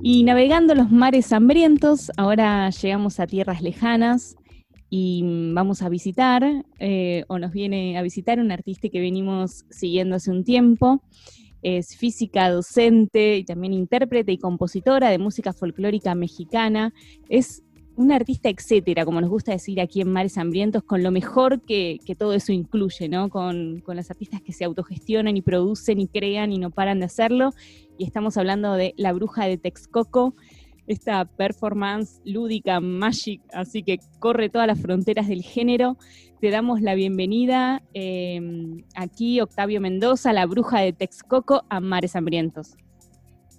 Y navegando los mares hambrientos, ahora llegamos a tierras lejanas y vamos a visitar, eh, o nos viene a visitar un artista que venimos siguiendo hace un tiempo. Es física, docente y también intérprete y compositora de música folclórica mexicana. Es un artista etcétera, como nos gusta decir aquí en Mares Hambrientos, con lo mejor que, todo eso incluye, ¿no? Con, con los artistas que se autogestionan y producen y crean y no paran de hacerlo. Y estamos hablando de La Bruja de Texcoco, esta performance lúdica, magic, así que corre todas las fronteras del género. Te damos la bienvenida eh, aquí, Octavio Mendoza, La Bruja de Texcoco, a Mares Hambrientos.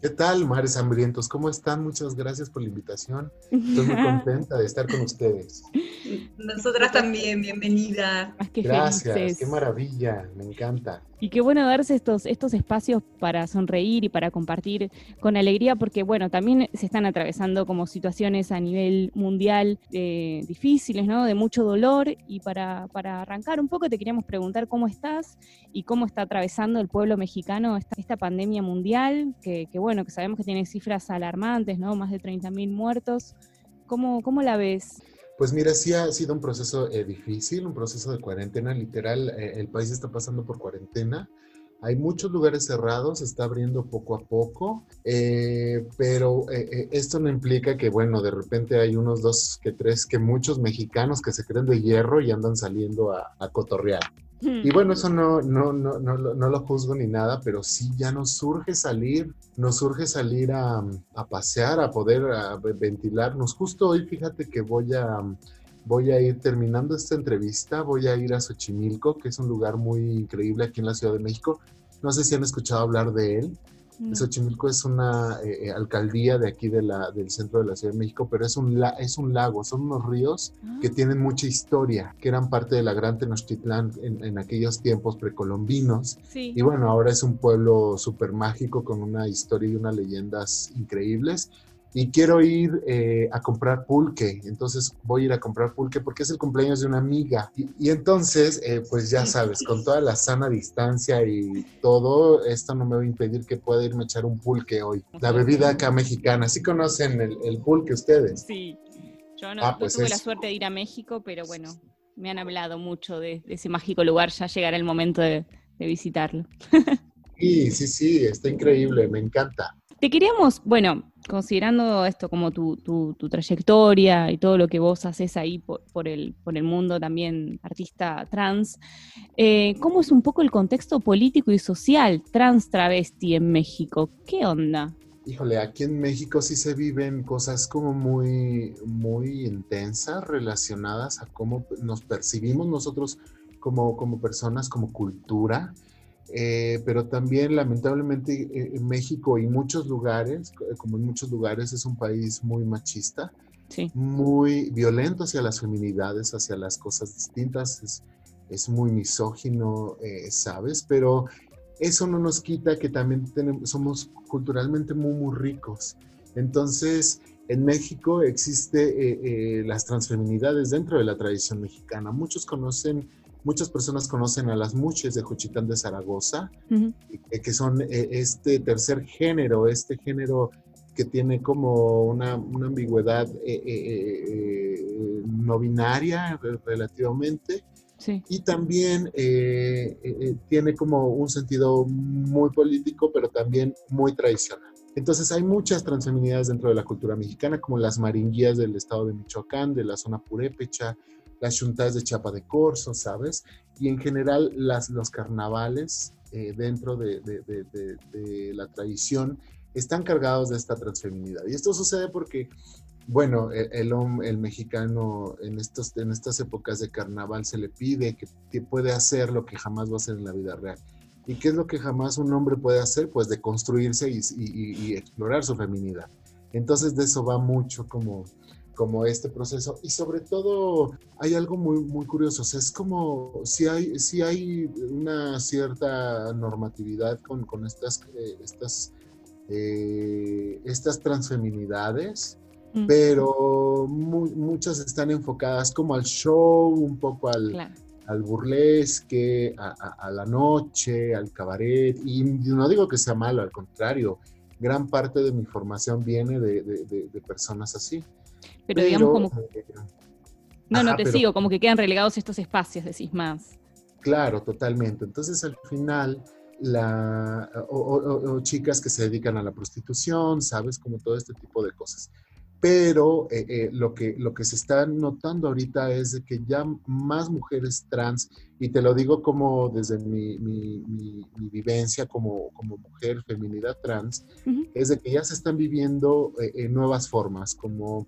¿Qué tal, Mares Hambrientos? ¿Cómo están? Muchas gracias por la invitación. Estoy muy contenta de estar con ustedes. Nosotras también, bienvenida. Gracias, qué maravilla, me encanta. Y qué bueno darse estos, estos espacios para sonreír y para compartir con alegría, porque bueno, también se están atravesando como situaciones a nivel mundial eh, difíciles, ¿no? De mucho dolor. Y para, para, arrancar un poco te queríamos preguntar cómo estás y cómo está atravesando el pueblo mexicano esta, pandemia mundial, que, que, bueno, que sabemos que tiene cifras alarmantes, ¿no? Más de 30.000 muertos. ¿Cómo, ¿Cómo la ves? Pues mira, sí ha sido un proceso eh, difícil, un proceso de cuarentena, literal, eh, el país está pasando por cuarentena. Hay muchos lugares cerrados, se está abriendo poco a poco, eh, pero esto no implica que, bueno, de repente hay unos dos que tres, que muchos mexicanos que se creen de hierro y andan saliendo a, a cotorrear. Y bueno, eso no, no, no, no, no, lo juzgo ni nada, pero sí ya nos surge salir, nos surge salir a, a pasear, a poder ventilarnos. Justo hoy, fíjate que voy a, voy a ir terminando esta entrevista, voy a ir a Xochimilco, que es un lugar muy increíble aquí en la Ciudad de México. No sé si han escuchado hablar de él. Xochimilco es una eh, eh, alcaldía de aquí de la, del centro de la Ciudad de México, pero es un, es un lago, son unos ríos que ah. tienen mucha historia, que eran parte de la Gran Tenochtitlán en, en aquellos tiempos precolombinos. Y bueno, ahora es un pueblo súper mágico con una historia y unas leyendas increíbles y quiero ir eh, a comprar pulque. Entonces voy a ir a comprar pulque porque es el cumpleaños de una amiga. Y, entonces, eh, pues ya sabes, con toda la sana distancia y todo, esto no me va a impedir que pueda irme a echar un pulque hoy. La bebida acá mexicana. ¿Sí conocen el, pulque ustedes? Sí. Yo no, ah, pues tuve la suerte de ir a México, pero bueno, me han hablado mucho de, ese mágico lugar. Ya llegará el momento de, de visitarlo. Sí, sí, sí, está increíble, me encanta. Te queríamos, bueno, considerando esto como tu, trayectoria y todo lo que vos haces ahí por, el, por el mundo también artista trans, eh, ¿cómo es un poco el contexto político y social trans travesti en México? ¿Qué onda? Híjole, aquí en México sí se viven cosas como muy, muy intensas relacionadas a cómo nos percibimos nosotros como, como personas, como cultura. Eh, pero también lamentablemente eh, en México y muchos lugares, como en muchos lugares, es un país muy machista, muy violento hacia las feminidades, hacia las cosas distintas, es, es muy misógino, eh, ¿sabes? Pero eso no nos quita que también tenemos, somos culturalmente muy, muy ricos. Entonces, en México existe las transfeminidades dentro de la tradición mexicana. Muchos conocen Muchas personas conocen a las muches de Juchitán de Zaragoza, que son eh, este tercer género, este género que tiene como una, ambigüedad eh, eh, no binaria relativamente. Y también tiene como un sentido muy político, pero también muy tradicional. Entonces hay muchas transfeminidades dentro de la cultura mexicana, como las maringuías del estado de Michoacán, de la zona purépecha, las juntas de Chapa de Corso, ¿sabes? Y en general las, los carnavales eh, dentro de, la tradición están cargados de esta transfeminidad. Y esto sucede porque, bueno, el, mexicano en estas épocas de carnaval se le pide que, puede hacer lo que jamás va a hacer en la vida real. ¿Y qué es lo que jamás un hombre puede hacer? Pues de construirse y, y explorar su feminidad. Entonces de eso va mucho como como este proceso. Y sobre todo hay algo muy, muy curioso, o sea, es como si hay, si hay una cierta normatividad con, con estas, eh, estas, eh, estas transfeminidades, pero muchas están enfocadas como al show, un poco al, al burlesque, a, a, la noche, al cabaret, y no digo que sea malo, al contrario, gran parte de mi formación viene de, personas así. Pero, digamos como... Eh, no, no te sigo, como que quedan relegados estos espacios, decís más. Claro, totalmente. Entonces al final, la, o, chicas que se dedican a la prostitución, ¿sabes? Como todo este tipo de cosas. Pero eh, eh, lo, que, lo que se está notando ahorita es de que ya más mujeres trans, y te lo digo como desde mi, mi, vivencia como, como, mujer, feminidad trans, es de que ya se están viviendo eh, nuevas formas, como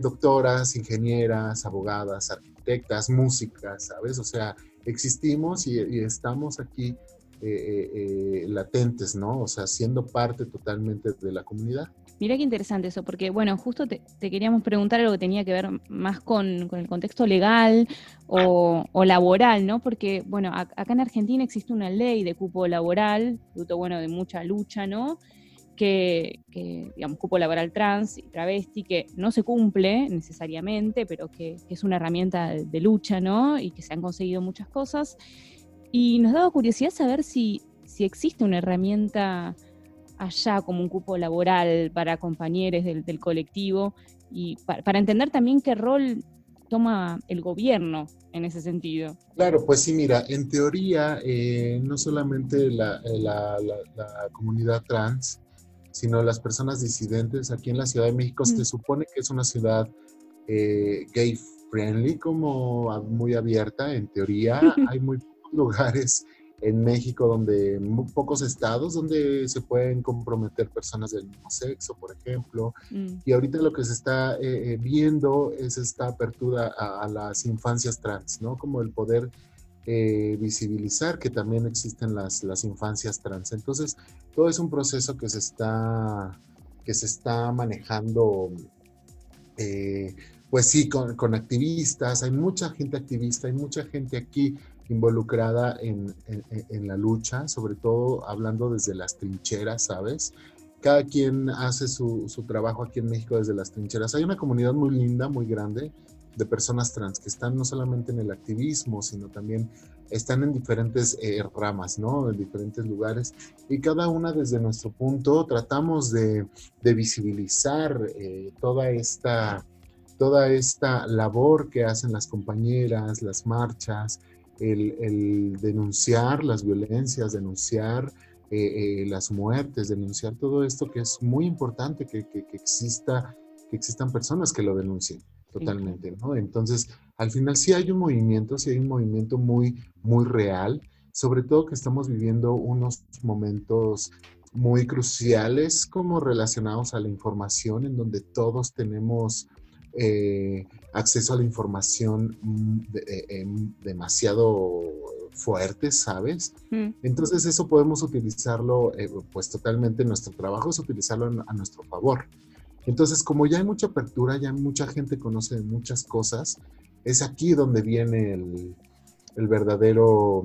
doctoras, ingenieras, abogadas, arquitectas, músicas, ¿sabes? O sea, existimos y, estamos aquí latentes, ¿no? O sea, siendo parte totalmente de la comunidad. Mira qué interesante eso, porque bueno, justo te, queríamos preguntar algo que tenía que ver más con, el contexto legal o, laboral, ¿no? Porque, bueno, acá en Argentina existe una ley de cupo laboral, fruto, bueno, de mucha lucha, ¿no? Que, digamos, cupo laboral trans y travesti, que no se cumple necesariamente, pero que, es una herramienta de, lucha, ¿no? Y que se han conseguido muchas cosas. Y nos daba curiosidad saber si, si existe una herramienta allá como un cupo laboral para compañeros del, colectivo y para, entender también qué rol toma el gobierno en ese sentido. Claro, pues sí, mira, en teoría eh, no solamente la, comunidad trans, sino las personas disidentes aquí en la Ciudad de México, se supone que es una ciudad eh, gay friendly, como muy abierta en teoría, hay muy pocos lugares en México, donde muy pocos estados donde se pueden comprometer personas del mismo sexo, por ejemplo. Mm. Y ahorita lo que se está eh, eh, viendo es esta apertura a, las infancias trans, ¿no? Como el poder eh, visibilizar que también existen las, las infancias trans. Entonces, todo es un proceso que se está, que se está manejando. pues sí, con, con activistas, hay mucha gente activista, hay mucha gente aquí involucrada en, la lucha, sobre todo hablando desde las trincheras, ¿sabes? Cada quien hace su, trabajo aquí en México desde las trincheras. Hay una comunidad muy linda, muy grande de personas trans que están no solamente en el activismo, sino también están en diferentes eh, ramas, ¿no? En diferentes lugares. Y cada una desde nuestro punto tratamos de, visibilizar eh, toda esta toda esta labor que hacen las compañeras, las marchas, el, denunciar las violencias, denunciar eh, eh, las muertes, denunciar todo esto que es muy importante que, exista, que existan personas que lo denuncien totalmente, ¿no? Entonces, al final sí hay un movimiento, sí hay un movimiento muy, muy real, sobre todo que estamos viviendo unos momentos muy cruciales como relacionados a la información, en donde todos tenemos eh, acceso a la información mm, eh, em, demasiado fuerte, ¿sabes? Mm. Entonces eso podemos utilizarlo, eh, pues totalmente nuestro trabajo es utilizarlo a nuestro favor. Entonces, como ya hay mucha apertura, ya mucha gente conoce muchas cosas, es aquí donde viene el, verdadero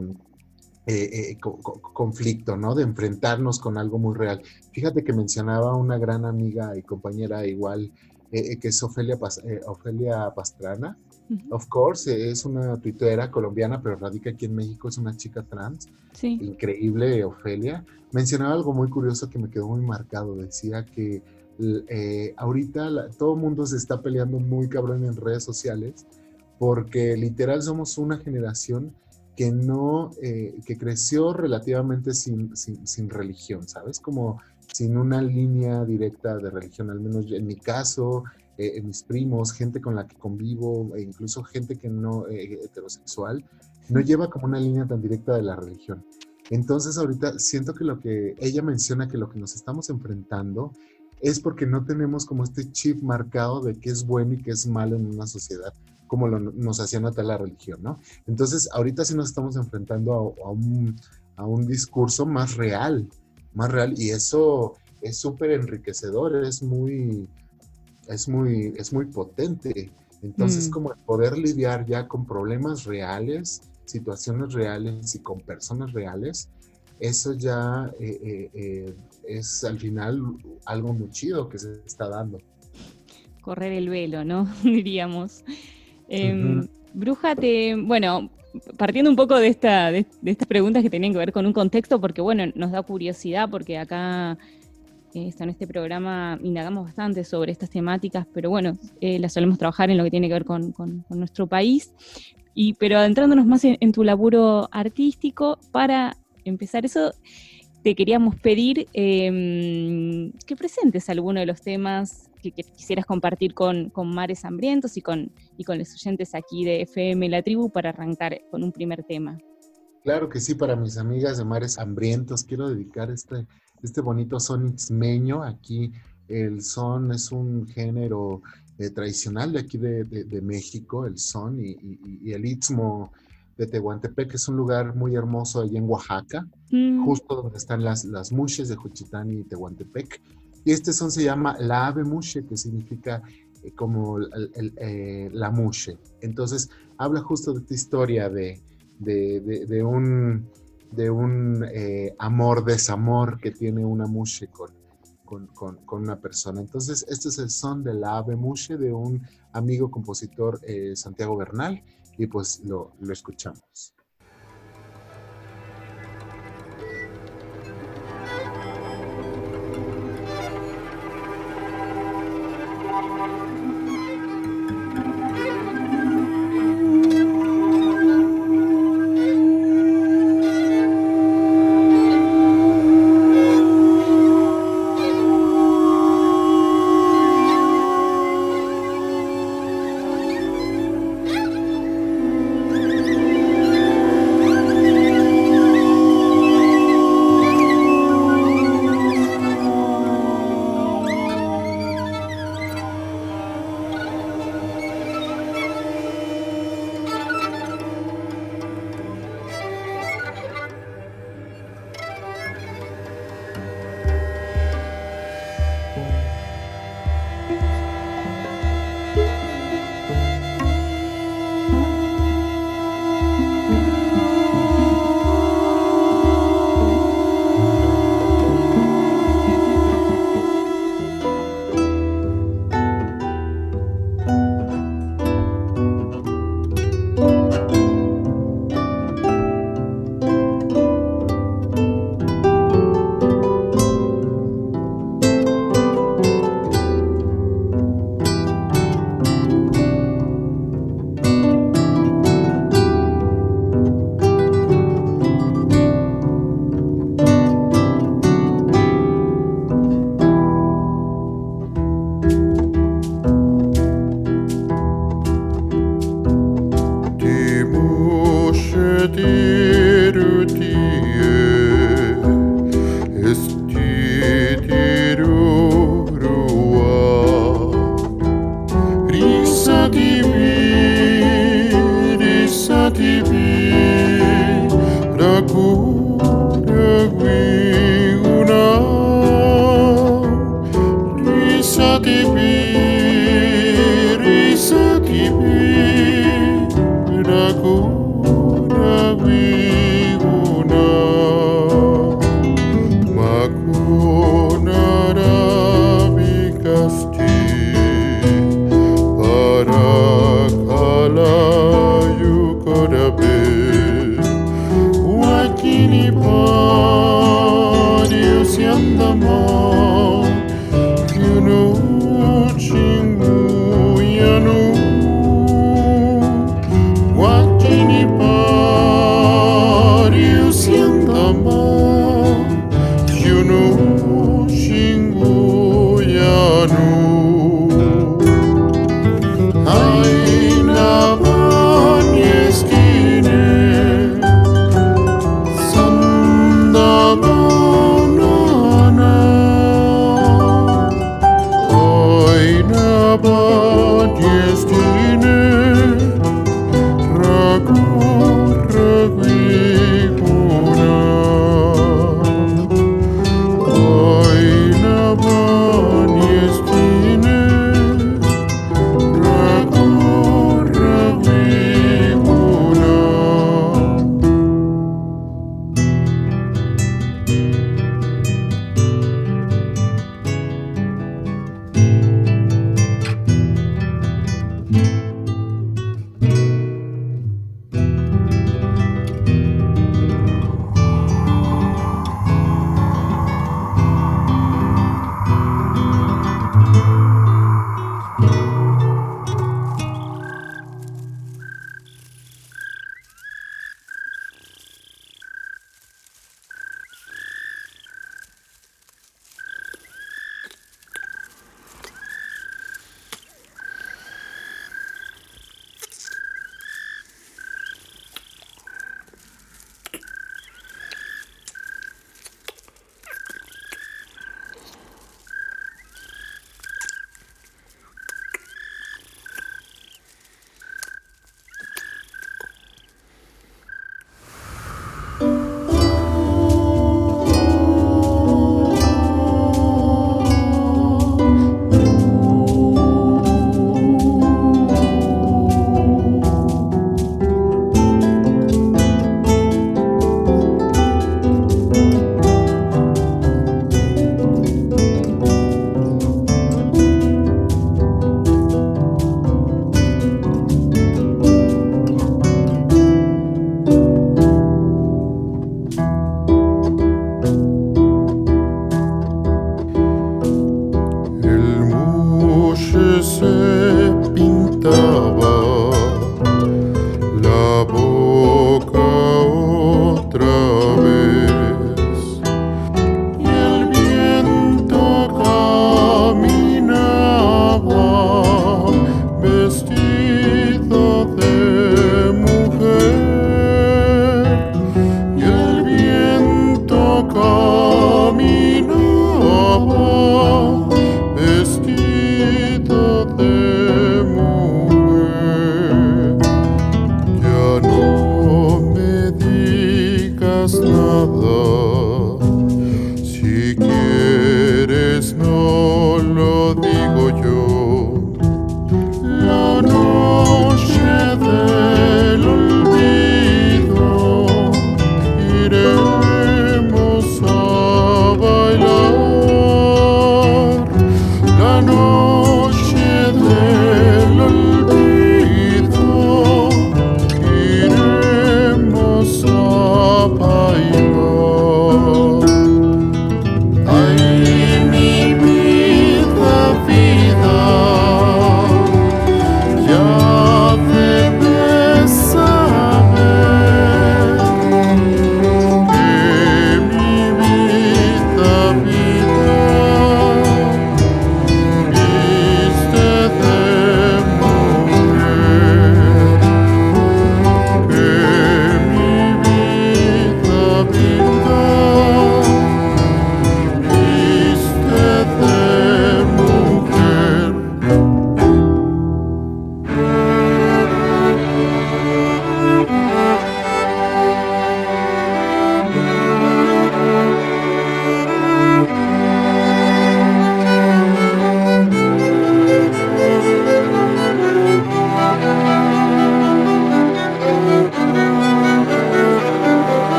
conflicto, ¿no? De enfrentarnos con algo muy real. Fíjate que mencionaba una gran amiga y compañera igual, eh, eh, que es Ofelia, eh, Ofelia Pastrana. Of course, es una tuitera colombiana, pero radica aquí en México, es una chica trans. Sí. Increíble, Ofelia. Mencionaba algo muy curioso que me quedó muy marcado. Decía que ahorita todo el mundo se está peleando muy cabrón en redes sociales porque literal somos una generación que no, que creció relativamente sin, sin, sin religión, ¿sabes? Como sin una línea directa de religión, al menos en mi caso, eh, en mis primos, gente con la que convivo, e incluso gente que no eh, heterosexual, no lleva como una línea tan directa de la religión. Entonces ahorita siento que lo que ella menciona, que lo que nos estamos enfrentando es porque no tenemos como este chip marcado de qué es bueno y qué es malo en una sociedad, como nos hacía notar la religión, ¿no? Entonces ahorita sí nos estamos enfrentando a, un, a un discurso más real, más real y eso es súper enriquecedor, es muy, es muy, es muy potente. Entonces, mm. como poder lidiar ya con problemas reales, situaciones reales y con personas reales, eso ya eh, eh, eh, es al final algo muy chido que se está dando. Correr el velo, ¿no? Diríamos. Em, Bruja, te, bueno, partiendo un poco de, esta, de, estas preguntas que tenían que ver con un contexto, porque bueno, nos da curiosidad, porque acá en este programa indagamos bastante sobre estas temáticas, pero bueno, eh, las solemos trabajar en lo que tiene que ver con, nuestro país. Y, pero adentrándonos más en, tu laburo artístico, para empezar eso, te queríamos pedir em, que presentes alguno de los temas que, quisieras compartir con, Mares Hambrientos y con, y con los oyentes aquí de FM La Tribu para arrancar con un primer tema. Claro que sí, para mis amigas de Mares Hambrientos, quiero dedicar este este bonito son itzmeño. Aquí el son es un género eh, tradicional de aquí de, México, el son, y, el istmo de Tehuantepec es un lugar muy hermoso allá en Oaxaca, mm. justo donde están las, las mushes de Juchitán y Tehuantepec. Y este son se llama la ave mushe, que significa eh, como eh, la mushe. Entonces, habla justo de esta historia de, de un de un eh, amor-desamor que tiene una mushe con, con, una persona. Entonces, este es el son de la ave mushe de un amigo compositor, eh, Santiago Bernal, y pues lo, lo escuchamos.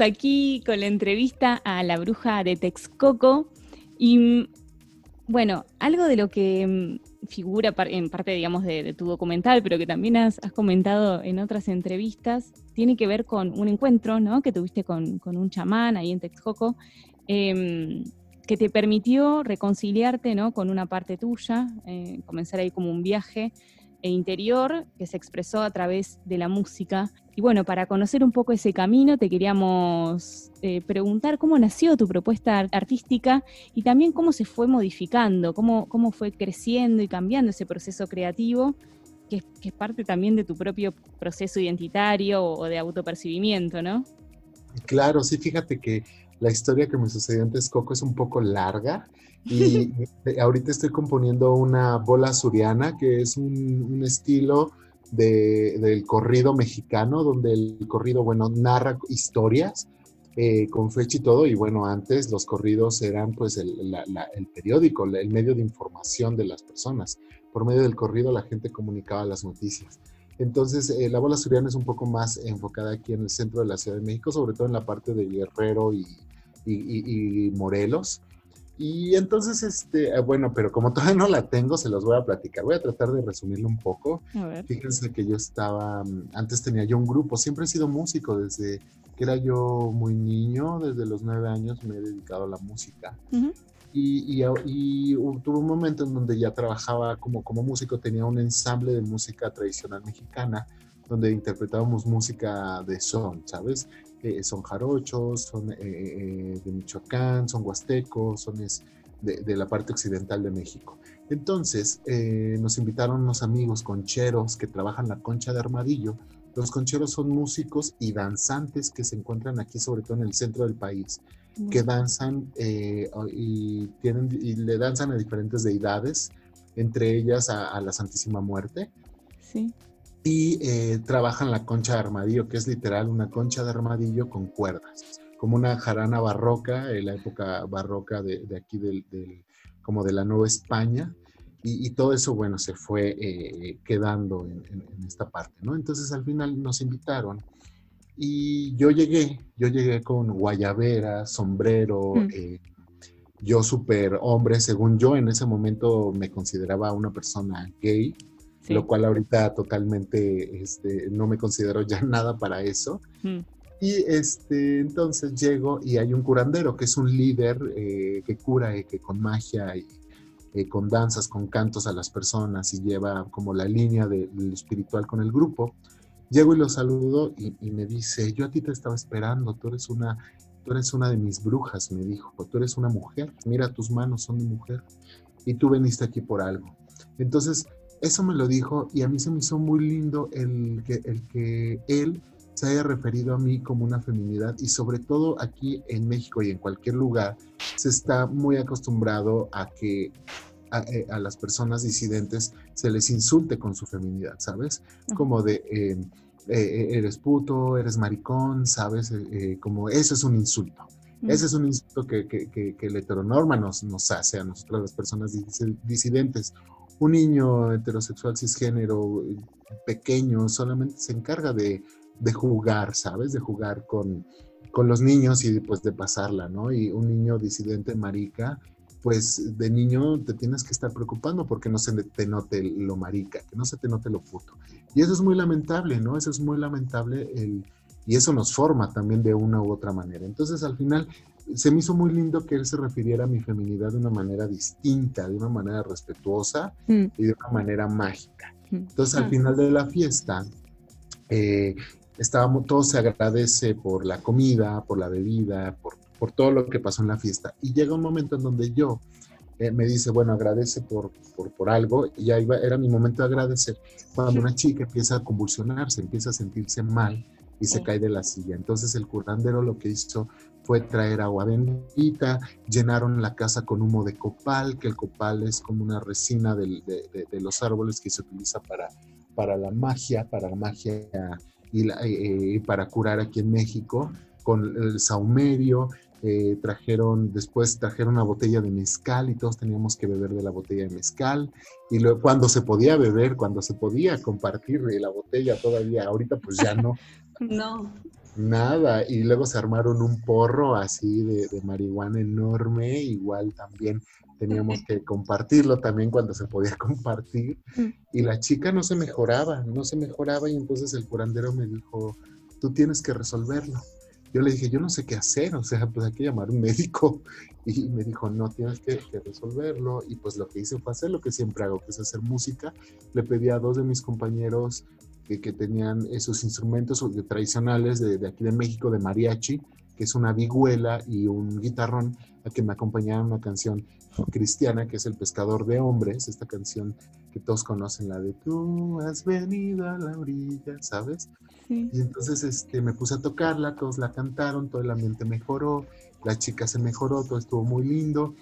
Aquí con la entrevista a la bruja de Texcoco y mm, bueno, algo de lo que mm, figura en parte, digamos, de, tu documental, pero que también has, comentado en otras entrevistas, tiene que ver con un encuentro, ¿no? Que tuviste con, un chamán ahí en Texcoco, em, que te permitió reconciliarte, ¿no? Con una parte tuya, eh, comenzar ahí como un viaje e interior que se expresó a través de la música. Y bueno, para conocer un poco ese camino, te queríamos eh, preguntar cómo nació tu propuesta ar- artística y también cómo se fue modificando, cómo, cómo fue creciendo y cambiando ese proceso creativo, que es, que es parte también de tu propio proceso identitario o, de autopercibimiento, ¿no? Claro, sí, fíjate que la historia que me sucedió en Texcoco es un poco larga y ahorita estoy componiendo una bola suriana, que es un, un estilo de- del corrido mexicano, donde el corrido, bueno, narra historias eh, con fecha y todo, y bueno, antes los corridos eran pues el, la- la- el periódico, el medio de información de las personas. Por medio del corrido la gente comunicaba las noticias. Entonces, eh, la bola suriana es un poco más enfocada aquí en el centro de la Ciudad de México, sobre todo en la parte de Guerrero y, y- y- y Morelos. Y entonces, este, eh, bueno, pero como todavía no la tengo, se los voy a platicar. Voy a tratar de resumirlo un poco. Fíjense que yo estaba, mm, antes tenía yo un grupo, siempre he sido músico desde que era yo muy niño, desde los nueve años me he dedicado a la música. Ujú. Y, y, y hu- tuve un momento en donde ya trabajaba como, como músico, tenía un ensamble de música tradicional mexicana, donde interpretábamos música de son, ¿sabes? Eh, son jarochos, son eh, eh, de Michoacán, son huastecos, son es de, de la parte occidental de México. Entonces eh, nos invitaron unos amigos concheros que trabajan la concha de armadillo Los concheros son músicos y danzantes que se encuentran aquí, sobre todo en el centro del país, que danzan y, tienen, y le danzan a diferentes deidades, entre ellas a, a la Santísima Muerte. Sí. Y eh, trabajan la concha de armadillo, que es literal una concha de armadillo con cuerdas, como una jarana barroca, en la época barroca de, de aquí del, del- como de la Nueva España. Y, y todo eso, bueno, se fue eh, quedando en, en- en esta parte, ¿no? Entonces al final nos invitaron y yo llegué, yo llegué con guayabera, sombrero, Mm. eh, yo súper hombre, según yo en ese momento me consideraba una persona gay, sí. lo cual ahorita totalmente este, no me considero ya nada para eso. Mm. Y este, entonces llego y hay un curandero que es un líder eh, que cura y que con magia y eh, con danzas, con cantos a las personas y lleva como la línea de, de lo espiritual con el grupo. Llego y lo saludo y, y me dice, yo a ti te estaba esperando, tú eres una, tú eres una de mis brujas, me dijo, tú eres una mujer, mira tus manos son de mujer y tú veniste aquí por algo. Entonces, eso me lo dijo y a mí se me hizo muy lindo el que, el que él se haya referido a mí como una feminidad y sobre todo aquí en México y en cualquier lugar se está muy acostumbrado a que a, eh, a las personas disidentes se les insulte con su feminidad, ¿sabes? Como de eh, eh, eres puto, eres maricón, ¿sabes? Eh, como eso es un insulto. Mm. Ese es un insulto que, que, que, que la heteronorma nos, nos hace a nosotras las personas dis- disidentes. Un niño heterosexual cisgénero pequeño solamente se encarga de, de jugar, ¿sabes? De jugar con, con los niños y pues de pasarla, ¿no? Y un niño disidente marica, pues de niño te tienes que estar preocupando porque no se te note lo marica, que no se te note lo puto. Y eso es muy lamentable, ¿no? Eso es muy lamentable el, y eso nos forma también de una u otra manera. Entonces al final se me hizo muy lindo que él se refiriera a mi feminidad de una manera distinta, de una manera respetuosa Mm. y de una manera mágica. Mm. Entonces al Ah. final de la fiesta, eh, estábamos, todo se agradece por la comida, por la bebida, por, por todo lo que pasó en la fiesta. Y llega un momento en donde yo eh, me dice, bueno, agradece por, por, por algo, y ya iba, era mi momento de agradecer, cuando una chica empieza a convulsionarse, empieza a sentirse mal y se cae de la silla. Entonces el curandero lo que hizo fue traer agua bendita, llenaron la casa con humo de copal, que el copal es como una resina de, de- de los árboles que se utiliza para, para la magia, para la magia y, la- eh, eh, para curar aquí en México, con el saumerio, eh, trajeron, después trajeron una botella de mezcal y todos teníamos que beber de la botella de mezcal. Y luego, cuando se podía beber, cuando se podía compartir la botella todavía, ahorita pues ya no, No, nada. Y luego se armaron un porro así de, de marihuana enorme, igual también teníamos que compartirlo también cuando se podía compartir. Y la chica no se mejoraba, no se mejoraba y entonces el curandero me dijo, tú tienes que resolverlo. Yo le dije, yo no sé qué hacer, o sea, pues hay que llamar a un médico. Y me dijo, no, tienes que, que resolverlo. Y pues lo que hice fue hacer lo que siempre hago, que es hacer música. Le pedí a dos de mis compañeros que, que tenían esos instrumentos tradicionales de, de aquí de México, de mariachi, que es una vihuela y un guitarrón, a que me acompañaran una canción cristiana, que es El Pescador de Hombres, esta canción que todos conocen, la de Tú has venido a la orilla, ¿sabes? Sí. Y entonces este, me puse a tocarla, todos la cantaron, todo el ambiente mejoró, la chica se mejoró, todo estuvo muy lindo.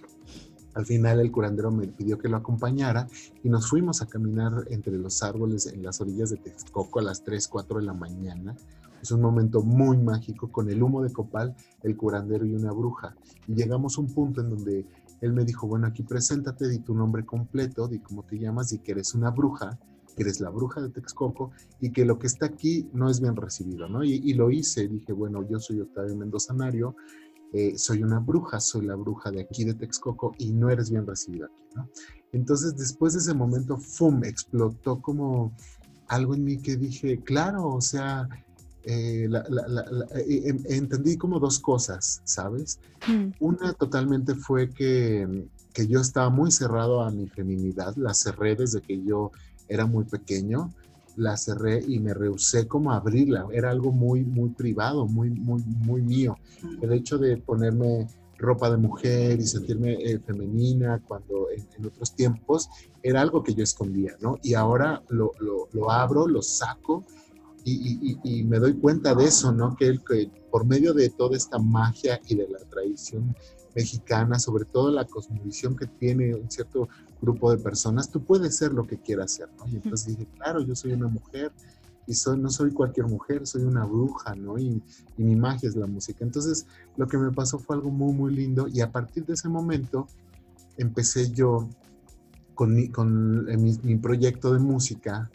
Al final el curandero me pidió que lo acompañara y nos fuimos a caminar entre los árboles en las orillas de Texcoco a las 3, 4 de la mañana. Es un momento muy mágico con el humo de copal, el curandero y una bruja. Y llegamos a un punto en donde él me dijo, bueno, aquí preséntate, di tu nombre completo, di cómo te llamas y que eres una bruja, que eres la bruja de Texcoco y que lo que está aquí no es bien recibido, ¿no? Y, lo hice, dije, bueno, yo soy Octavio Mendoza Nario, eh, soy una bruja, soy la bruja de aquí de Texcoco y no eres bien recibido aquí, ¿no? Entonces, después de ese momento, ¡fum!, explotó como algo en mí que dije, claro, o sea, eh, la- la- la- la- eh, entendí como dos cosas, ¿sabes? Mm. Una totalmente fue que, que yo estaba muy cerrado a mi feminidad, la cerré desde que yo era muy pequeño, la cerré y me rehusé como a abrirla, era algo muy, muy privado, muy, muy, muy mío. El hecho de ponerme ropa de mujer y sentirme eh, femenina cuando en, en otros tiempos era algo que yo escondía, ¿no? Y ahora lo, lo- lo abro, lo saco Y, y- me doy cuenta de eso, ¿no? Que, él, que por medio de toda esta magia y de la tradición mexicana, sobre todo la cosmovisión que tiene un cierto grupo de personas, tú puedes ser lo que quieras ser, ¿no? Y entonces dije, claro, yo soy una mujer y soy, no soy cualquier mujer, soy una bruja, ¿no? Y, mi magia es la música. Entonces, lo que me pasó fue algo muy, muy lindo y a partir de ese momento empecé yo con mi, con eh, mi proyecto de música,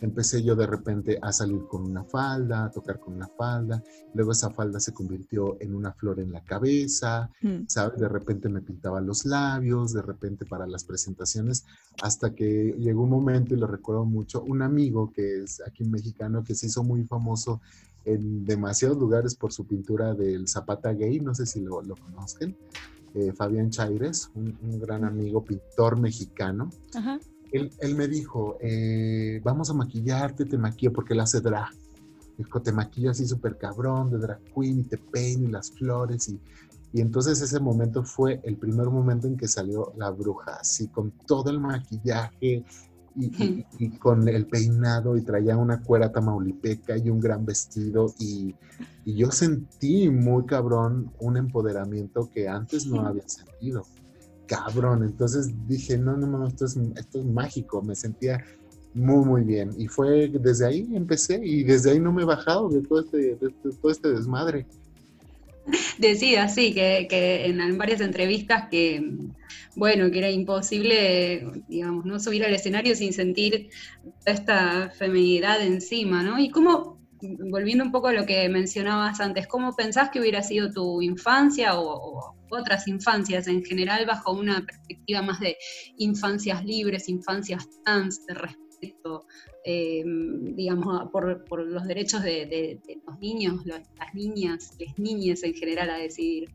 empecé yo de repente a salir con una falda, a tocar con una falda, luego esa falda se convirtió en una flor en la cabeza, Mm. ¿sabes? De repente me pintaba los labios, de repente para las presentaciones, hasta que llegó un momento, y lo recuerdo mucho, un amigo que es aquí mexicano, que se hizo muy famoso en demasiados lugares por su pintura del Zapata Gay, no sé si lo, lo conozcan, eh, Fabián Chaires, un, un gran amigo pintor mexicano. Ajá. Él, él me dijo, eh, vamos a maquillarte, te maquillo, porque él hace drag. Dijo, te maquillo así súper cabrón, de drag queen, y te peino y las flores. Y, y entonces ese momento fue el primer momento en que salió la bruja, así con todo el maquillaje y, y- y con el peinado y traía una cuera tamaulipeca y un gran vestido. Y, y yo sentí muy cabrón un empoderamiento que antes no había sentido cabrón. Entonces dije, no, no, no, esto es, esto es mágico. Me sentía muy, muy bien. Y fue desde ahí empecé y desde ahí no me he bajado de todo este, este desmadre. Decía, sí, que, que en, varias entrevistas que, bueno, que era imposible, digamos, no subir al escenario sin sentir esta feminidad encima, ¿no? Y cómo, volviendo un poco a lo que mencionabas antes, ¿cómo pensás que hubiera sido tu infancia o otras infancias en general bajo una perspectiva más de infancias libres, infancias trans, de respeto, eh, digamos, por, por los derechos de, los niños, las niñas, las niñas en general a decidir?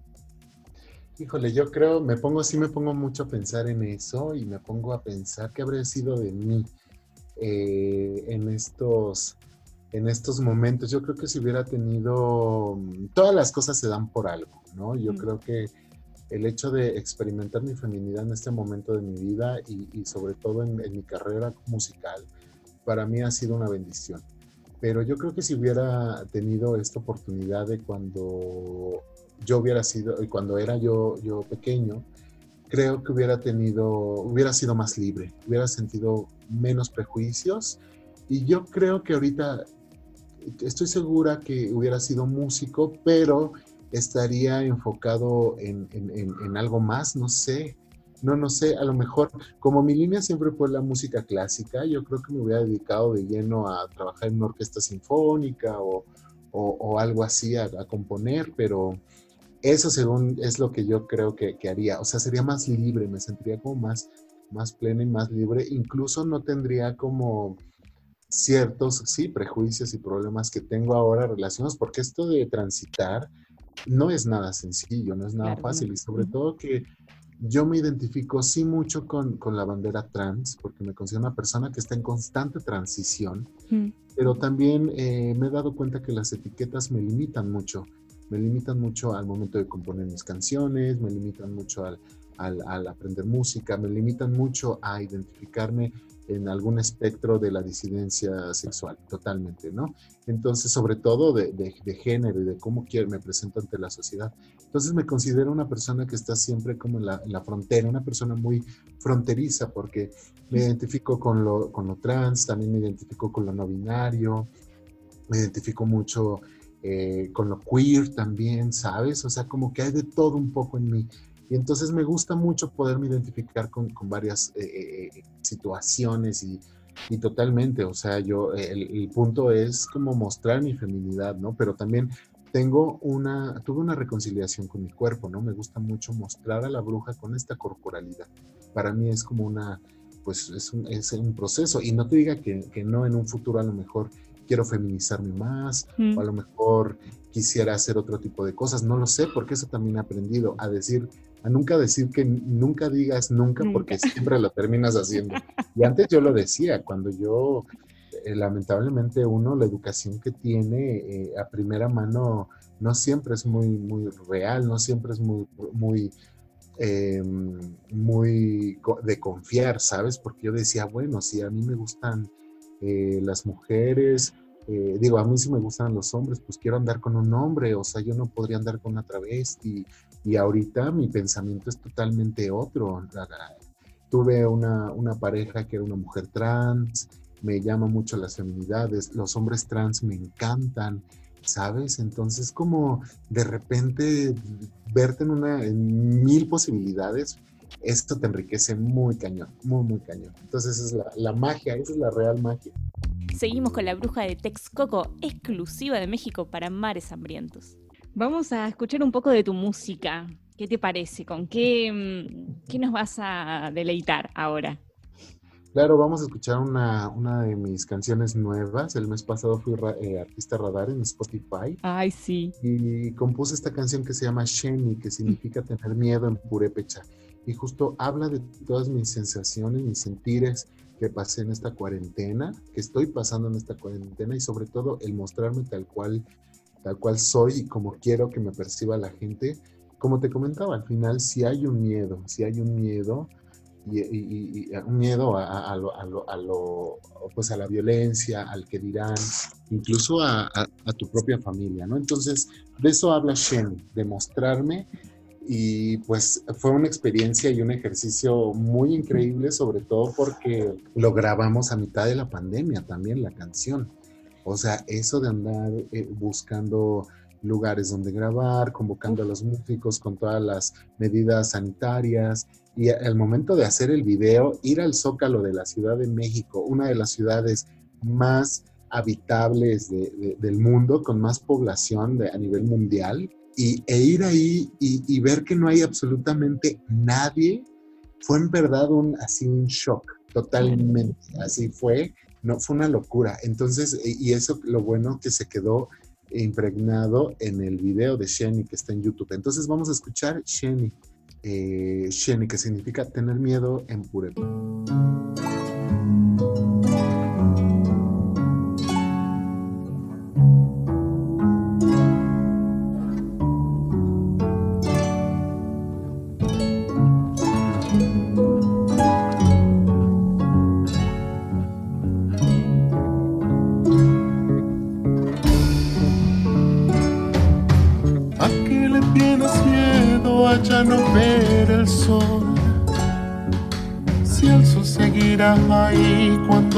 Híjole, yo creo, me pongo, sí me pongo mucho a pensar en eso y me pongo a pensar qué habría sido de mí eh, en estos, en estos momentos. Yo creo que si hubiera tenido, todas las cosas se dan por algo, ¿no? Yo Mm. creo que el hecho de experimentar mi feminidad en este momento de mi vida y, y sobre todo en, en mi carrera musical, para mí ha sido una bendición. Pero yo creo que si hubiera tenido esta oportunidad de cuando yo hubiera sido, y cuando era yo, yo pequeño, creo que hubiera tenido, hubiera sido más libre, hubiera sentido menos prejuicios. Y yo creo que ahorita estoy segura que hubiera sido músico, pero estaría enfocado en, en- en- algo más, no sé. No, no sé, a lo mejor, como mi línea siempre fue la música clásica, yo creo que me hubiera dedicado de lleno a trabajar en una orquesta sinfónica o, o- o algo así, a, a componer, pero eso según es lo que yo creo que, que haría. O sea, sería más libre, me sentiría como más, más plena y más libre. Incluso no tendría como ciertos, sí, prejuicios y problemas que tengo ahora relacionados, porque esto de transitar no es nada sencillo, no es nada Claro no. fácil y sobre todo que yo me identifico sí mucho con, con la bandera trans, porque me considero una persona que está en constante transición, Mm. pero también eh, me he dado cuenta que las etiquetas me limitan mucho. Me limitan mucho al momento de componer mis canciones, me limitan mucho al, al- al aprender música, me limitan mucho a identificarme en algún espectro de la disidencia sexual, totalmente, ¿no? Entonces, sobre todo de, de- de género y de cómo quiero, me presento ante la sociedad. Entonces, me considero una persona que está siempre como en la, en la frontera, una persona muy fronteriza, porque me identifico con lo, con lo trans, también me identifico con lo no binario, me identifico mucho eh, con lo queer también, ¿sabes? O sea, como que hay de todo un poco en mí. Y entonces me gusta mucho poderme identificar con, con varias eh, eh, situaciones y, y totalmente, o sea, yo, el, el punto es como mostrar mi feminidad, ¿no? Pero también tengo una, tuve una reconciliación con mi cuerpo, ¿no? Me gusta mucho mostrar a la bruja con esta corporalidad. Para mí es como una, pues es un, es un proceso. Y no te diga que, que no en un futuro a lo mejor quiero feminizarme más, Mm. o a lo mejor quisiera hacer otro tipo de cosas, no lo sé, porque eso también he aprendido, a decir, a nunca decir que nunca digas nunca, porque siempre lo terminas haciendo. Y antes yo lo decía, cuando yo, eh, lamentablemente uno, la educación que tiene eh, a primera mano no siempre es muy, muy real, no siempre es muy, muy, eh, muy de confiar, ¿sabes? Porque yo decía, bueno, si a mí me gustan eh, las mujeres eh, digo, a mí sí me gustan los hombres, pues quiero andar con un hombre, o sea, yo no podría andar con una travesti. Y ahorita mi pensamiento es totalmente otro. Tuve una, una pareja que era una mujer trans, me llama mucho las feminidades, los hombres trans me encantan, ¿sabes? Entonces como de repente verte en una mil posibilidades, esto te enriquece muy cañón, muy, muy cañón. Entonces es la, la magia, esa es la real magia. Seguimos con la bruja de Texcoco, exclusiva de México para mares hambrientos. Vamos a escuchar un poco de tu música. ¿Qué te parece? ¿Con qué, mm, qué nos vas a deleitar ahora? Claro, vamos a escuchar una, una de mis canciones nuevas. El mes pasado fui ra- eh, artista radar en Spotify Ay, sí. y compuse esta canción que se llama Sheni, que significa tener miedo en purépecha. Y justo habla de todas mis sensaciones, mis sentires que pasé en esta cuarentena, que estoy pasando en esta cuarentena y sobre todo el mostrarme tal cual, tal cual soy y como quiero que me perciba la gente. Como te comentaba, al final si hay un miedo, si hay un miedo y, y- y- y un miedo a, a- lo, a lo- a lo- pues a la violencia, al que dirán, incluso a tu propia familia, ¿no? Entonces, de eso habla Shen, de mostrarme y pues fue una experiencia y un ejercicio muy increíble, sobre todo porque lo grabamos a mitad de la pandemia también, la canción. O sea, eso de andar eh, buscando lugares donde grabar, convocando a los músicos con todas las medidas sanitarias y al momento de hacer el video, ir al Zócalo de la Ciudad de México, una de las ciudades más habitables de- de- del mundo, con más población de- a nivel mundial, y, e ir ahí y, y ver que no hay absolutamente nadie, fue en verdad un, así un shock, totalmente, así fue, no, fue una locura. Entonces, y y eso lo bueno que se quedó impregnado en el video de Sheni que está en YouTube. Entonces vamos a escuchar Sheni, eh, que significa tener miedo en purépecha.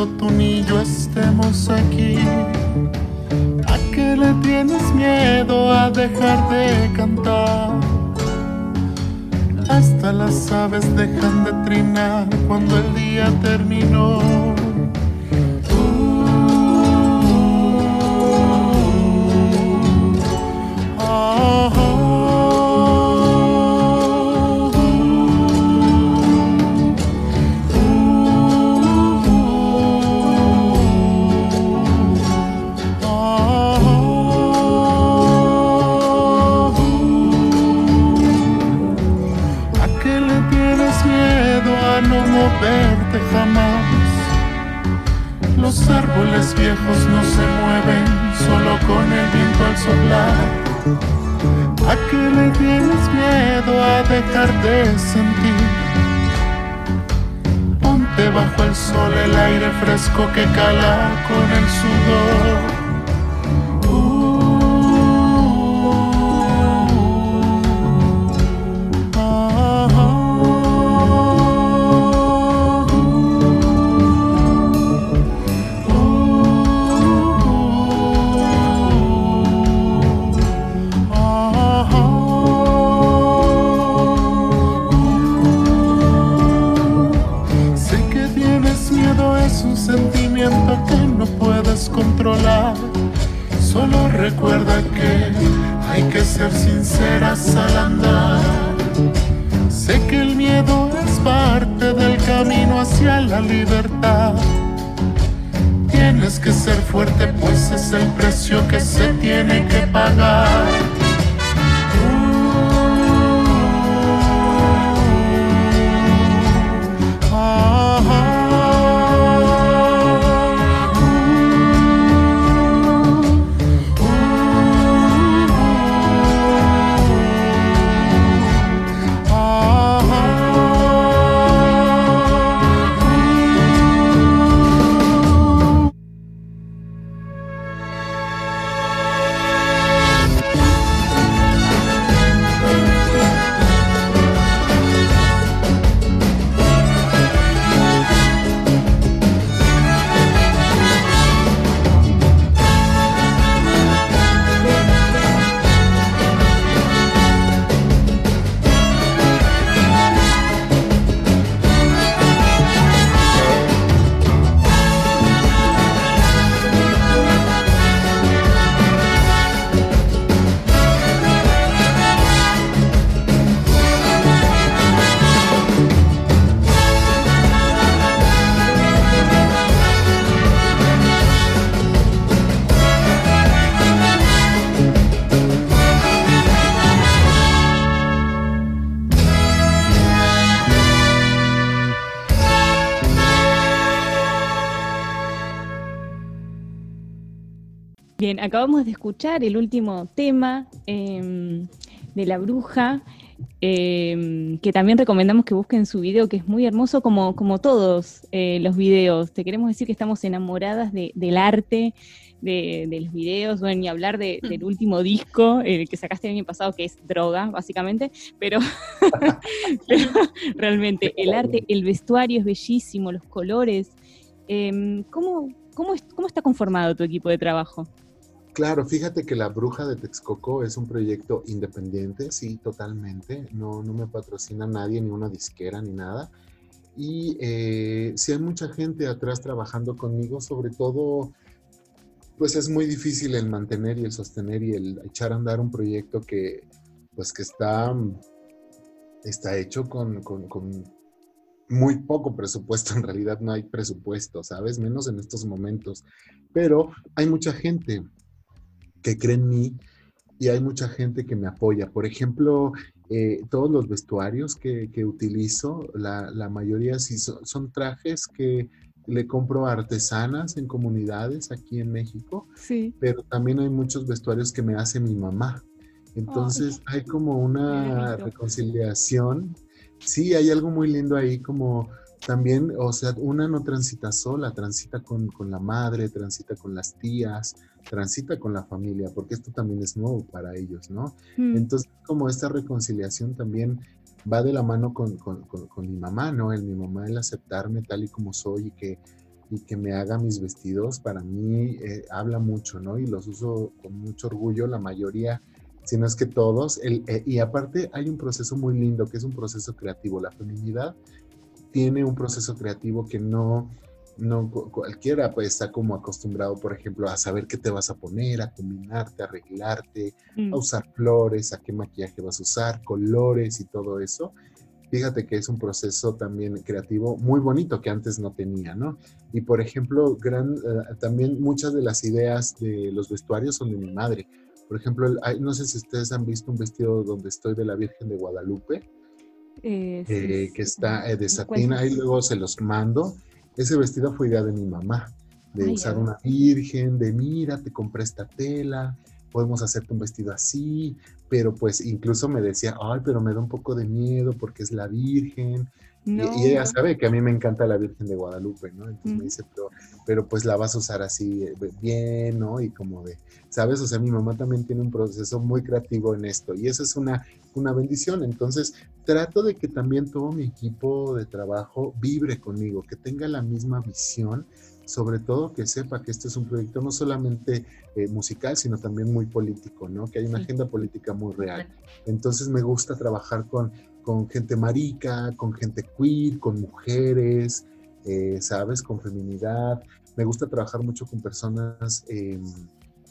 Cuando tú ni yo estemos aquí. ¿A qué le tienes miedo a dejar de cantar? Hasta las aves dejan de trinar cuando el día terminó. Jamás? Los árboles viejos no se mueven solo con el viento al soplar. ¿A qué le tienes miedo a dejar de sentir? Ponte bajo el sol el aire fresco que cala con el sudor. Acabamos de escuchar el último tema em, de la bruja, em, que también recomendamos que busquen su video, que es muy hermoso como, como todos eh, los videos. Te queremos decir que estamos enamoradas del arte, de, los videos, bueno, ni hablar del último disco el que sacaste el año pasado, que es droga, básicamente, pero, realmente el arte, el vestuario es bellísimo, los colores. Em, ¿cómo, cómo, ¿Cómo está conformado tu equipo de trabajo? Claro, fíjate que La Bruja de Texcoco es un proyecto independiente, sí, totalmente. No, no me patrocina nadie, ni una disquera, ni nada. Y eh, si hay mucha gente atrás trabajando conmigo, sobre todo pues es muy difícil el mantener y el sostener y el echar a andar un proyecto que, pues que está, está hecho con, muy poco presupuesto. En realidad no hay presupuesto, ¿sabes? Menos en estos momentos. Pero hay mucha gente que cree en mí y hay mucha gente que me apoya. Por ejemplo, eh, todos los vestuarios que, utilizo, la, mayoría sí son trajes que le compro artesanas en comunidades aquí en México, sí. pero también hay muchos vestuarios que me hace mi mamá. Entonces hay como una reconciliación. Sí, hay algo muy lindo ahí como también, o sea, una no transita sola, transita con, la madre, transita con las tías, transita con la familia, porque esto también es nuevo para ellos, ¿no? Mm. Entonces, como esta reconciliación también va de la mano con, mi mamá, ¿no? El mi mamá, el aceptarme tal y como soy y que, y que me haga mis vestidos, para mí eh, habla mucho, ¿no? Y los uso con mucho orgullo, la mayoría, si no es que todos. El, eh, y aparte hay un proceso muy lindo, que es un proceso creativo. La feminidad tiene un proceso creativo que no no cualquiera pues está como acostumbrado, por ejemplo, a saber qué te vas a poner, a combinarte, a arreglarte, a mm. usar flores, a qué maquillaje vas a usar, colores y todo eso. Fíjate que es un proceso también creativo muy bonito que antes no tenía, ¿no? Y por ejemplo, gran, eh, también muchas de las ideas de los vestuarios son de mi madre. Por ejemplo, no sé si ustedes han visto un vestido donde estoy de la Virgen de Guadalupe, eh, eh, que está de satina, y luego se los mando. Ese vestido fue idea de mi mamá, de usar una virgen, de mira, te compré esta tela, podemos hacerte un vestido así, pero pues incluso me decía, ay, pero me da un poco de miedo porque es la virgen, y, ella sabe que a mí me encanta la Virgen de Guadalupe, ¿no? Entonces me dice, pero, pues la vas a usar así eh, bien, ¿no? Y como de, ¿sabes? O sea, mi mamá también tiene un proceso muy creativo en esto y eso es una, una bendición. Entonces, trato de que también todo mi equipo de trabajo vibre conmigo, que tenga la misma visión sobre todo que sepa que este es un proyecto no solamente eh, musical, sino también muy político, ¿no? Que hay una agenda política muy real. Entonces me gusta trabajar con con gente marica, con gente queer, con mujeres, eh, ¿sabes? Con feminidad. Me gusta trabajar mucho con personas, em,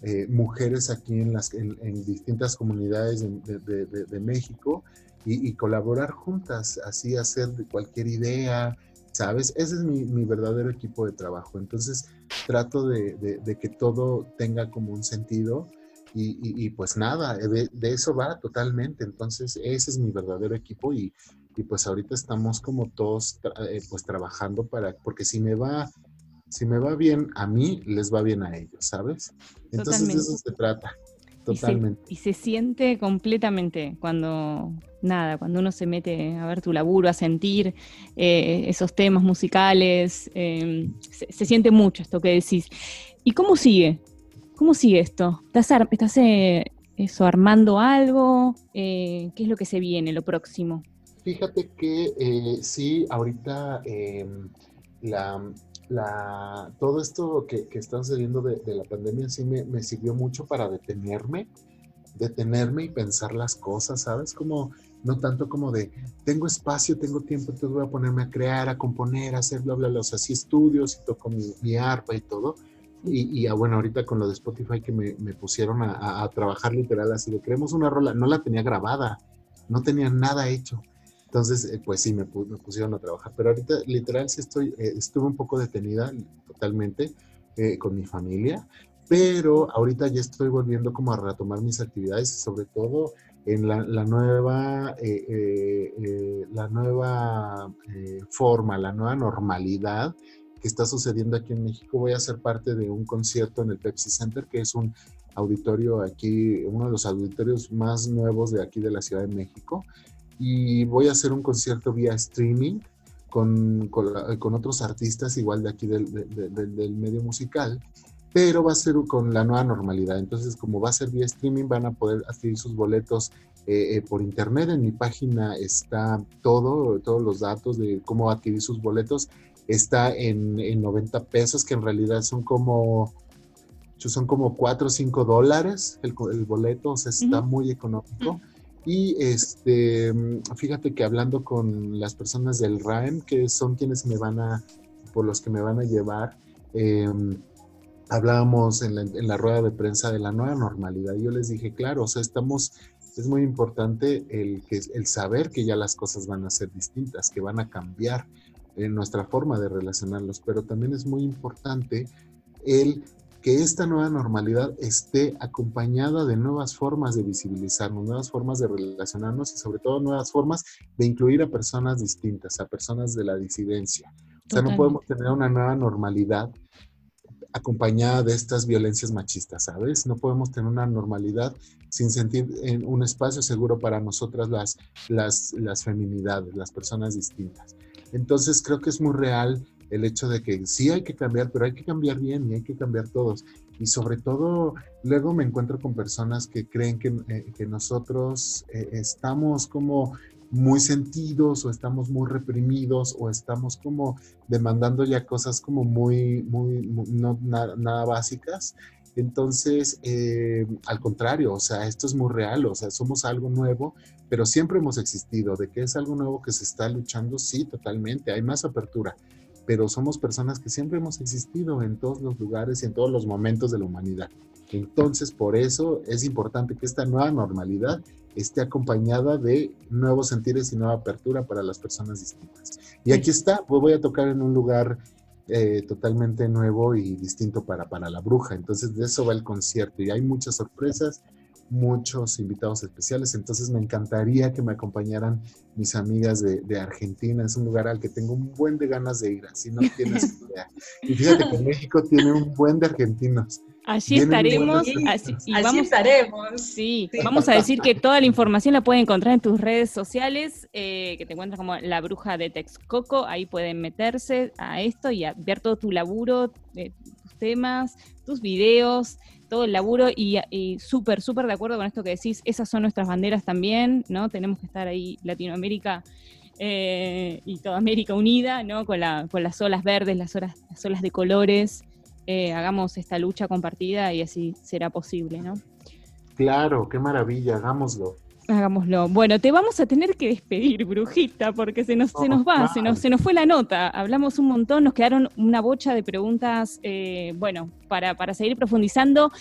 eh, mujeres aquí en, las, en, distintas comunidades de, México y, colaborar juntas, así hacer cualquier idea, ¿sabes? Ese es mi, verdadero equipo de trabajo. Entonces trato de, que todo tenga como un sentido y, pues nada, de, eso va totalmente. Entonces, ese es mi verdadero equipo y, pues ahorita estamos como todos eh, pues trabajando para, porque si me va, si me va bien a mí, les va bien a ellos, ¿sabes? Entonces de eso se trata. Totalmente. Y se, siente completamente cuando, nada, cuando uno se mete a ver tu laburo, a sentir eh, esos temas musicales, em, se, siente mucho esto que decís. ¿Y cómo sigue? ¿Cómo sigue esto? ¿Estás, estás eh, eso, armando algo? Eh, ¿Qué es lo que se viene, lo próximo? Fíjate que sí, ahorita em, la, todo esto que, está sucediendo de, la pandemia sí me, sirvió mucho para detenerme, detenerme y pensar las cosas, ¿sabes? Como no tanto como de tengo espacio, tengo tiempo, entonces voy a ponerme a crear, a componer, a hacer bla, bla, bla, o sea, sí estudios y toco mi, mi arpa y todo, y, y ah, bueno, ahorita con lo de Spotify que me, me pusieron a, a, trabajar literal así de creemos una rola, no la tenía grabada, no tenía nada hecho. Entonces, eh, pues sí, me, me, pusieron a trabajar. Pero ahorita literal sí estoy, eh, estuve un poco detenida totalmente eh, con mi familia, pero ahorita ya estoy volviendo como a retomar mis actividades, sobre todo en la, nueva, la nueva forma, la nueva normalidad que está sucediendo aquí en México. Voy a ser parte de un concierto en el Pepsi Center, que es un auditorio aquí, uno de los auditorios más nuevos de aquí de la Ciudad de México. Y voy a hacer un concierto vía streaming con, con, otros artistas igual de aquí del, del, medio musical, pero va a ser con la nueva normalidad. Entonces, como va a ser vía streaming, van a poder adquirir sus boletos eh, eh, por internet. En mi página está todo, todos los datos de cómo adquirir sus boletos. Está en, en 90 pesos, que en realidad son como son como 4 o 5 dólares el, el boleto, o sea, está muy económico. Y este, fíjate que hablando con las personas del RAEM, que son quienes me van a, por los que me van a llevar, em, hablábamos en la, rueda de prensa de la nueva normalidad. Yo les dije, claro, o sea, estamos, es muy importante el, el saber que ya las cosas van a ser distintas, que van a cambiar en nuestra forma de relacionarlos, pero también es muy importante el que esta nueva normalidad esté acompañada de nuevas formas de visibilizarnos, nuevas formas de relacionarnos y sobre todo nuevas formas de incluir a personas distintas, a personas de la disidencia. O sea, no podemos tener una nueva normalidad acompañada de estas violencias machistas, ¿sabes? No podemos tener una normalidad sin sentir en un espacio seguro para nosotras las, las, las feminidades, las personas distintas. Entonces creo que es muy real el hecho de que sí hay que cambiar, pero hay que cambiar bien y hay que cambiar todos. Y sobre todo, luego me encuentro con personas que creen que, eh, nosotros eh, estamos como muy sentidos o estamos muy reprimidos o estamos como demandando ya cosas como muy, muy, no, nada, básicas. Entonces, eh, al contrario, o sea, esto es muy real, o sea, somos algo nuevo, pero siempre hemos existido. De que es algo nuevo que se está luchando, sí, totalmente, hay más apertura pero somos personas que siempre hemos existido en todos los lugares y en todos los momentos de la humanidad. Entonces, por eso es importante que esta nueva normalidad esté acompañada de nuevos sentires y nueva apertura para las personas distintas. Y aquí está, pues voy a tocar en un lugar eh, totalmente nuevo y distinto para, para la bruja. Entonces, de eso va el concierto y hay muchas sorpresas muchos invitados especiales, entonces me encantaría que me acompañaran mis amigas de, Argentina, es un lugar al que tengo un buen de ganas de ir, así no tienes idea. Y fíjate que México tiene un buen de argentinos. Allí estaremos, así, vamos, estaremos. Sí, vamos a decir que toda la información la pueden encontrar en tus redes sociales, eh, que te encuentras como la bruja de Texcoco, ahí pueden meterse a esto y a ver todo tu laburo, eh, tus temas, tus videos, todo el laburo y, súper, súper de acuerdo con esto que decís, esas son nuestras banderas también, ¿no? Tenemos que estar ahí Latinoamérica eh, y toda América unida, ¿no? Con, la, con las olas verdes, las, olas, las olas de colores, eh, hagamos esta lucha compartida y así será posible, ¿no? Claro, qué maravilla, hagámoslo. Hagámoslo. Bueno, te vamos a tener que despedir, brujita, porque se nos, se nos va, se nos, se nos fue la nota. Hablamos un montón, nos quedaron una bocha de preguntas. Eh, bueno, para, para seguir profundizando,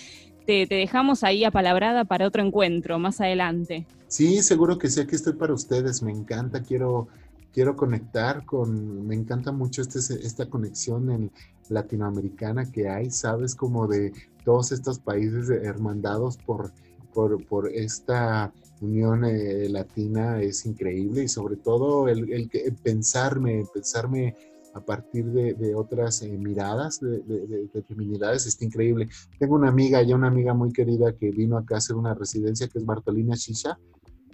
te, te, dejamos ahí apalabrada para otro encuentro más adelante. Sí, seguro que sí, aquí estoy para ustedes. Me encanta, quiero, quiero conectar con, me encanta mucho este, esta conexión en latinoamericana que hay, sabes, como de todos estos países hermandados por, por, por esta unión eh, latina es increíble y sobre todo el, el, pensarme, pensarme a partir de, otras eh, miradas de, de, feminidades está increíble. Tengo una amiga, ya una amiga muy querida que vino acá a hacer una residencia que es Bartolina Shisha,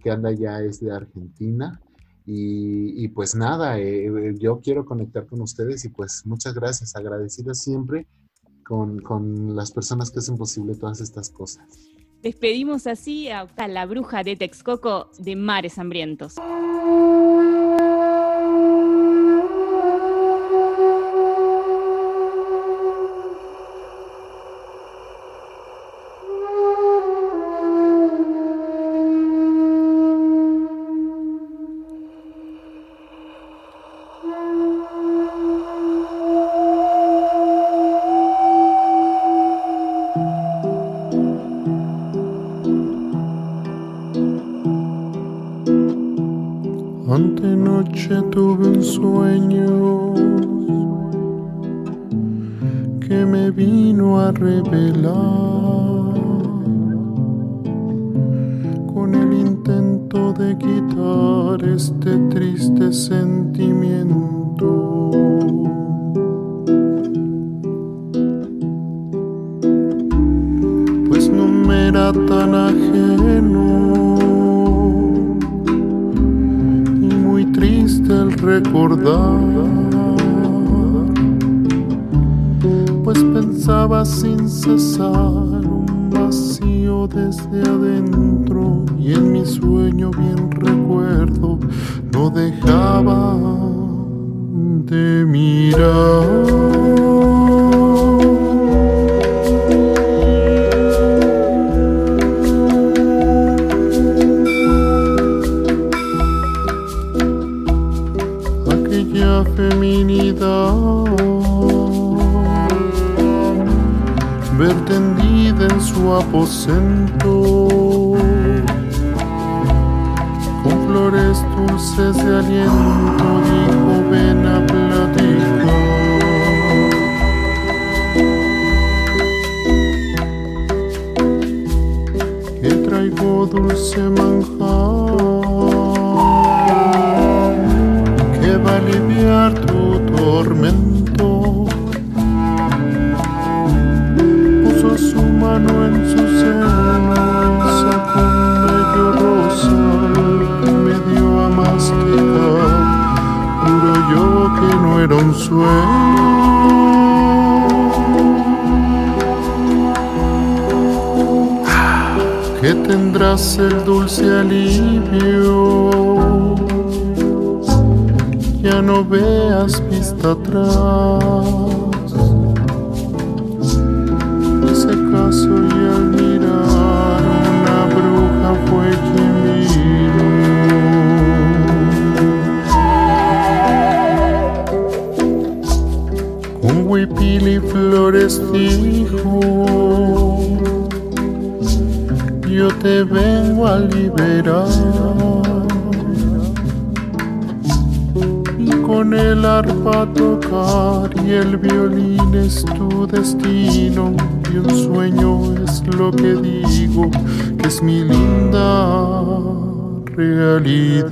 que anda ya es de Argentina. Y, pues nada, eh, yo quiero conectar con ustedes y pues muchas gracias, agradecida siempre con las personas que hacen posible todas estas cosas. Despedimos así a la bruja de Texcoco de Mares Hambrientos. Tuve un sueño que me vino a revelar con el intento de quitar este triste sentimiento. Sin cesar tendrás el dulce alivio. Ya no veas vista atrás. Y al mirar una bruja fue quien vino. Con huipil y flores dijo, te vengo a liberar. con el arpa tocar y el violín es tu destino y un sueño es lo que digo que es mi linda realidad.